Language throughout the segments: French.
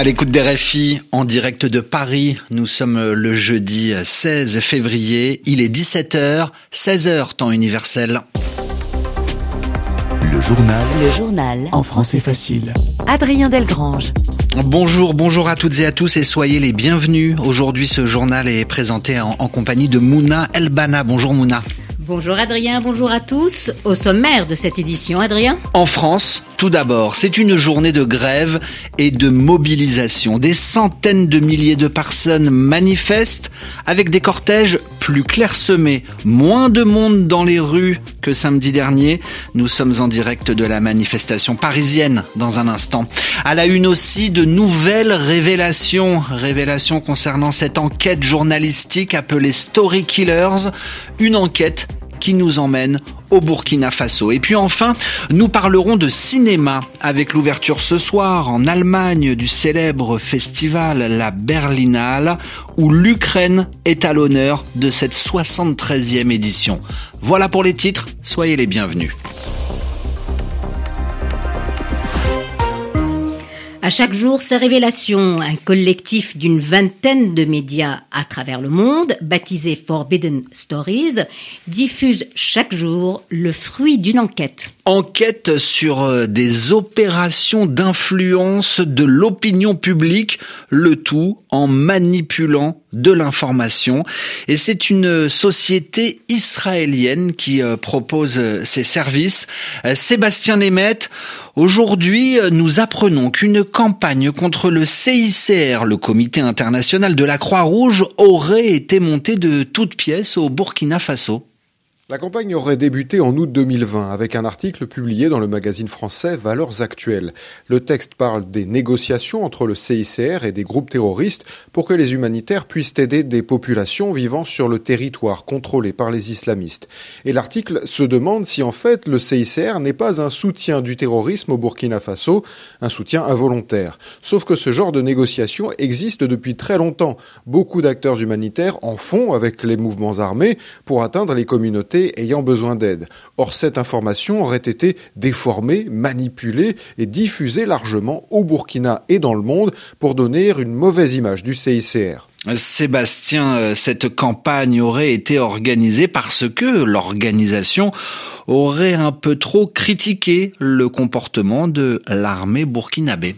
À l'écoute des RFI, en direct de Paris, nous sommes le jeudi 16 février, il est 17h, 16h temps universel. Le journal. Le journal. En français facile. Adrien Delgrange. Bonjour, bonjour à toutes et à tous et soyez les bienvenus. Aujourd'hui, ce journal est présenté en, en compagnie de Mouna Elbana. Bonjour Mouna. Bonjour Adrien, bonjour à tous. Au sommaire de cette édition, Adrien En France, tout d'abord, c'est une journée de grève et de mobilisation. Des centaines de milliers de personnes manifestent avec des cortèges plus clairsemés. Moins de monde dans les rues que samedi dernier. Nous sommes en direct de la manifestation parisienne dans un instant. À la une aussi de nouvelles révélations. Révélations concernant cette enquête journalistique appelée Story Killers. Une enquête qui nous emmène au Burkina Faso. Et puis enfin, nous parlerons de cinéma avec l'ouverture ce soir en Allemagne du célèbre festival La Berlinale où l'Ukraine est à l'honneur de cette 73e édition. Voilà pour les titres, soyez les bienvenus. À chaque jour, ces révélations, un collectif d'une vingtaine de médias à travers le monde, baptisé Forbidden Stories, diffuse chaque jour le fruit d'une enquête. Enquête sur euh, des opérations d'influence de l'opinion publique, le tout en manipulant de l'information. Et c'est une société israélienne qui euh, propose euh, ces services. Sébastien Nemeth, Aujourd'hui, nous apprenons qu'une campagne contre le CICR, le Comité international de la Croix-Rouge, aurait été montée de toutes pièces au Burkina Faso. La campagne aurait débuté en août 2020 avec un article publié dans le magazine français Valeurs Actuelles. Le texte parle des négociations entre le CICR et des groupes terroristes pour que les humanitaires puissent aider des populations vivant sur le territoire contrôlé par les islamistes. Et l'article se demande si en fait le CICR n'est pas un soutien du terrorisme au Burkina Faso, un soutien involontaire. Sauf que ce genre de négociations existe depuis très longtemps. Beaucoup d'acteurs humanitaires en font avec les mouvements armés pour atteindre les communautés ayant besoin d'aide. Or, cette information aurait été déformée, manipulée et diffusée largement au Burkina et dans le monde pour donner une mauvaise image du CICR. Sébastien, euh, cette campagne aurait été organisée parce que l'organisation aurait un peu trop critiqué le comportement de l'armée burkinabé.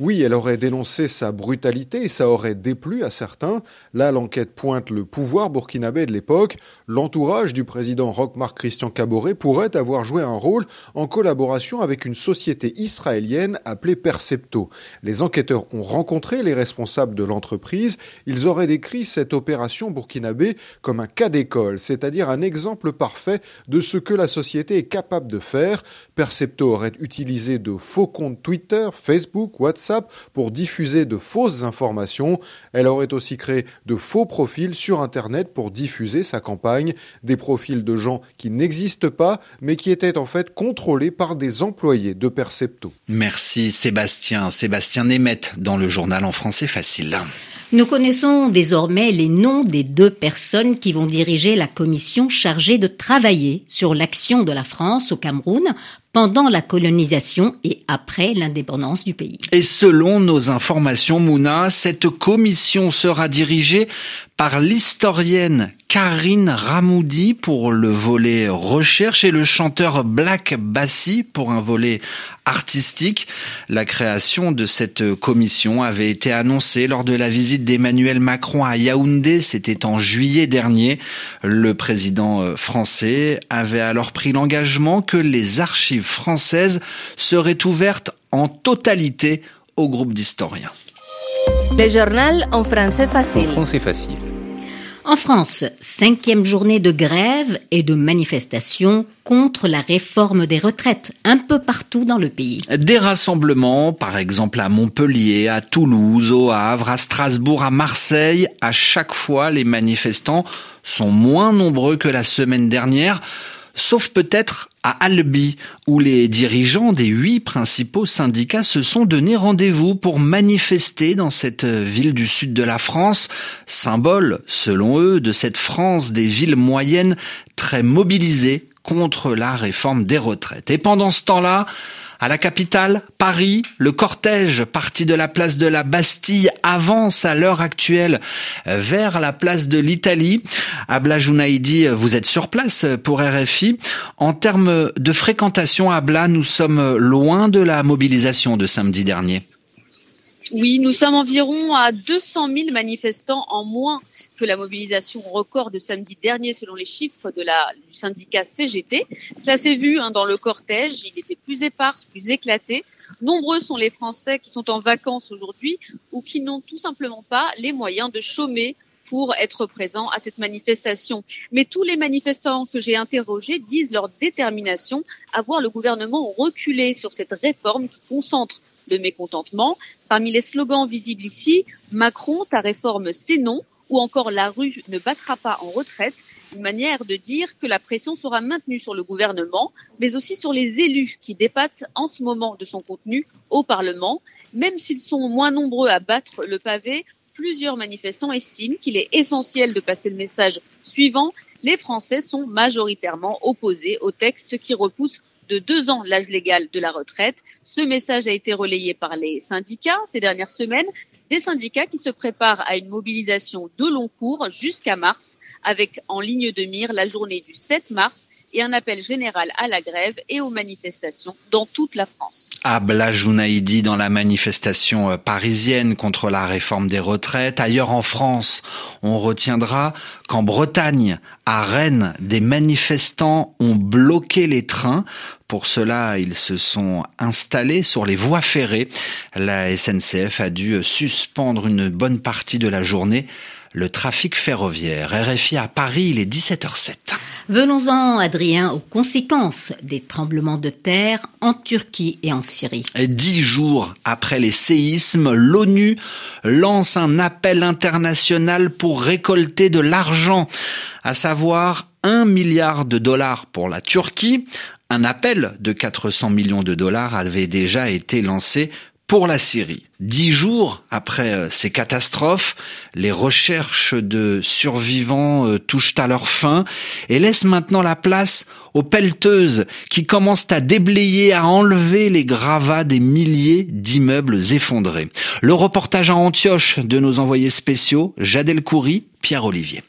Oui, elle aurait dénoncé sa brutalité et ça aurait déplu à certains. Là, l'enquête pointe le pouvoir burkinabé de l'époque. L'entourage du président Roch-Marc Christian Caboret pourrait avoir joué un rôle en collaboration avec une société israélienne appelée Percepto. Les enquêteurs ont rencontré les responsables de l'entreprise. Ils auraient décrit cette opération burkinabé comme un cas d'école, c'est-à-dire un exemple parfait de ce que la société est capable de faire. Percepto aurait utilisé de faux comptes Twitter, Facebook, WhatsApp, pour diffuser de fausses informations. Elle aurait aussi créé de faux profils sur Internet pour diffuser sa campagne, des profils de gens qui n'existent pas, mais qui étaient en fait contrôlés par des employés de Percepto. Merci Sébastien. Sébastien Nemeth dans le journal en français facile. Nous connaissons désormais les noms des deux personnes qui vont diriger la commission chargée de travailler sur l'action de la France au Cameroun pendant la colonisation et après l'indépendance du pays. Et selon nos informations, Mouna, cette commission sera dirigée par l'historienne Karine Ramoudi pour le volet recherche et le chanteur Black Bassi pour un volet artistique. La création de cette commission avait été annoncée lors de la visite d'Emmanuel Macron à Yaoundé, c'était en juillet dernier. Le président français avait alors pris l'engagement que les archives française serait ouverte en totalité au groupe d'historiens. Le journal en français facile. En français facile. En France, cinquième journée de grève et de manifestation contre la réforme des retraites un peu partout dans le pays. Des rassemblements, par exemple à Montpellier, à Toulouse, au Havre, à Strasbourg, à Marseille. À chaque fois, les manifestants sont moins nombreux que la semaine dernière sauf peut-être à Albi, où les dirigeants des huit principaux syndicats se sont donné rendez-vous pour manifester dans cette ville du sud de la France, symbole, selon eux, de cette France des villes moyennes très mobilisées contre la réforme des retraites. Et pendant ce temps-là, à la capitale, Paris, le cortège parti de la place de la Bastille avance à l'heure actuelle vers la place de l'Italie. Abla Jounaïdi, vous êtes sur place pour RFI. En termes de fréquentation, Abla, nous sommes loin de la mobilisation de samedi dernier. Oui, nous sommes environ à 200 000 manifestants en moins que la mobilisation record de samedi dernier selon les chiffres du syndicat CGT. Ça s'est vu hein, dans le cortège, il était plus éparse, plus éclaté. Nombreux sont les Français qui sont en vacances aujourd'hui ou qui n'ont tout simplement pas les moyens de chômer pour être présents à cette manifestation. Mais tous les manifestants que j'ai interrogés disent leur détermination à voir le gouvernement reculer sur cette réforme qui concentre le mécontentement. Parmi les slogans visibles ici, Macron, ta réforme c'est non, ou encore la rue ne battra pas en retraite, une manière de dire que la pression sera maintenue sur le gouvernement, mais aussi sur les élus qui dépatent en ce moment de son contenu au Parlement. Même s'ils sont moins nombreux à battre le pavé, plusieurs manifestants estiment qu'il est essentiel de passer le message suivant. Les Français sont majoritairement opposés au texte qui repousse de deux ans l'âge légal de la retraite. Ce message a été relayé par les syndicats ces dernières semaines, des syndicats qui se préparent à une mobilisation de long cours jusqu'à mars, avec en ligne de mire la journée du 7 mars et un appel général à la grève et aux manifestations dans toute la France. Abla dans la manifestation euh, parisienne contre la réforme des retraites. Ailleurs en France, on retiendra qu'en Bretagne, à Rennes, des manifestants ont bloqué les trains. Pour cela, ils se sont installés sur les voies ferrées. La SNCF a dû suspendre une bonne partie de la journée le trafic ferroviaire. RFI à Paris, il est 17h07. Venons-en, Adrien, aux conséquences des tremblements de terre en Turquie et en Syrie. Dix jours après les séismes, l'ONU lance un appel international pour récolter de l'argent, à savoir un milliard de dollars pour la Turquie. Un appel de 400 millions de dollars avait déjà été lancé pour la Syrie. Dix jours après euh, ces catastrophes, les recherches de survivants euh, touchent à leur fin et laissent maintenant la place aux pelleteuses qui commencent à déblayer, à enlever les gravats des milliers d'immeubles effondrés. Le reportage à Antioche de nos envoyés spéciaux, Jadel Coury, Pierre Olivier.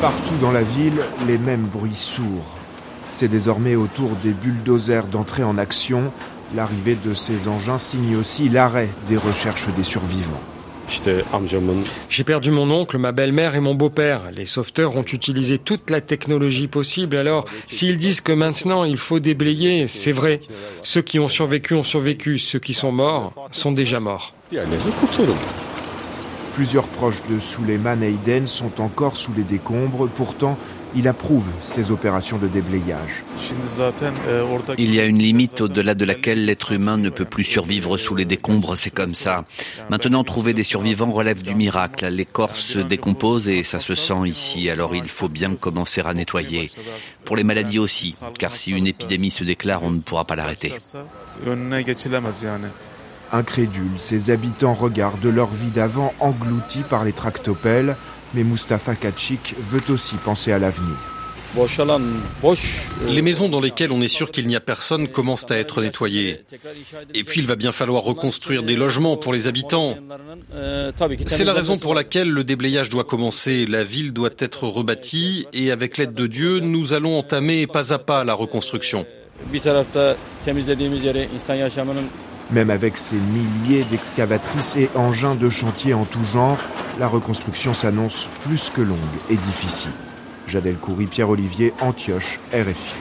Partout dans la ville, les mêmes bruits sourds c'est désormais au tour des bulldozers d'entrer en action. L'arrivée de ces engins signe aussi l'arrêt des recherches des survivants. J'ai perdu mon oncle, ma belle-mère et mon beau-père. Les sauveteurs ont utilisé toute la technologie possible. Alors, s'ils disent que maintenant il faut déblayer, c'est vrai. Ceux qui ont survécu ont survécu. Ceux qui sont morts sont déjà morts. Plusieurs proches de Suleiman Hayden sont encore sous les décombres. Pourtant, il approuve ces opérations de déblayage. Il y a une limite au-delà de laquelle l'être humain ne peut plus survivre sous les décombres, c'est comme ça. Maintenant, trouver des survivants relève du miracle. Les corps se décomposent et ça se sent ici, alors il faut bien commencer à nettoyer. Pour les maladies aussi, car si une épidémie se déclare, on ne pourra pas l'arrêter. Incrédules, ces habitants regardent leur vie d'avant engloutie par les tractopelles mais Mustapha Kachik veut aussi penser à l'avenir. Les maisons dans lesquelles on est sûr qu'il n'y a personne commencent à être nettoyées. Et puis il va bien falloir reconstruire des logements pour les habitants. C'est la raison pour laquelle le déblayage doit commencer. La ville doit être rebâtie et avec l'aide de Dieu, nous allons entamer pas à pas la reconstruction. Même avec ses milliers d'excavatrices et engins de chantier en tout genre, la reconstruction s'annonce plus que longue et difficile. Jadel Coury, Pierre-Olivier, Antioche, RFI.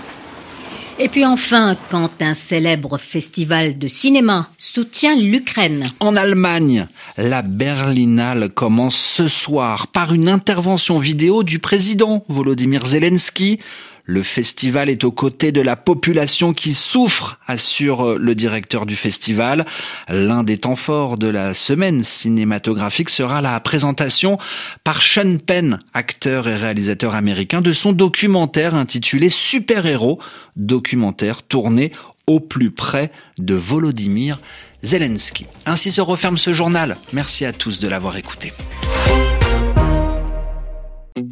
Et puis enfin, quand un célèbre festival de cinéma soutient l'Ukraine. En Allemagne, la Berlinale commence ce soir par une intervention vidéo du président Volodymyr Zelensky. Le festival est aux côtés de la population qui souffre, assure le directeur du festival. L'un des temps forts de la semaine cinématographique sera la présentation par Sean Penn, acteur et réalisateur américain, de son documentaire intitulé Super Héros, documentaire tourné au plus près de Volodymyr Zelensky. Ainsi se referme ce journal. Merci à tous de l'avoir écouté.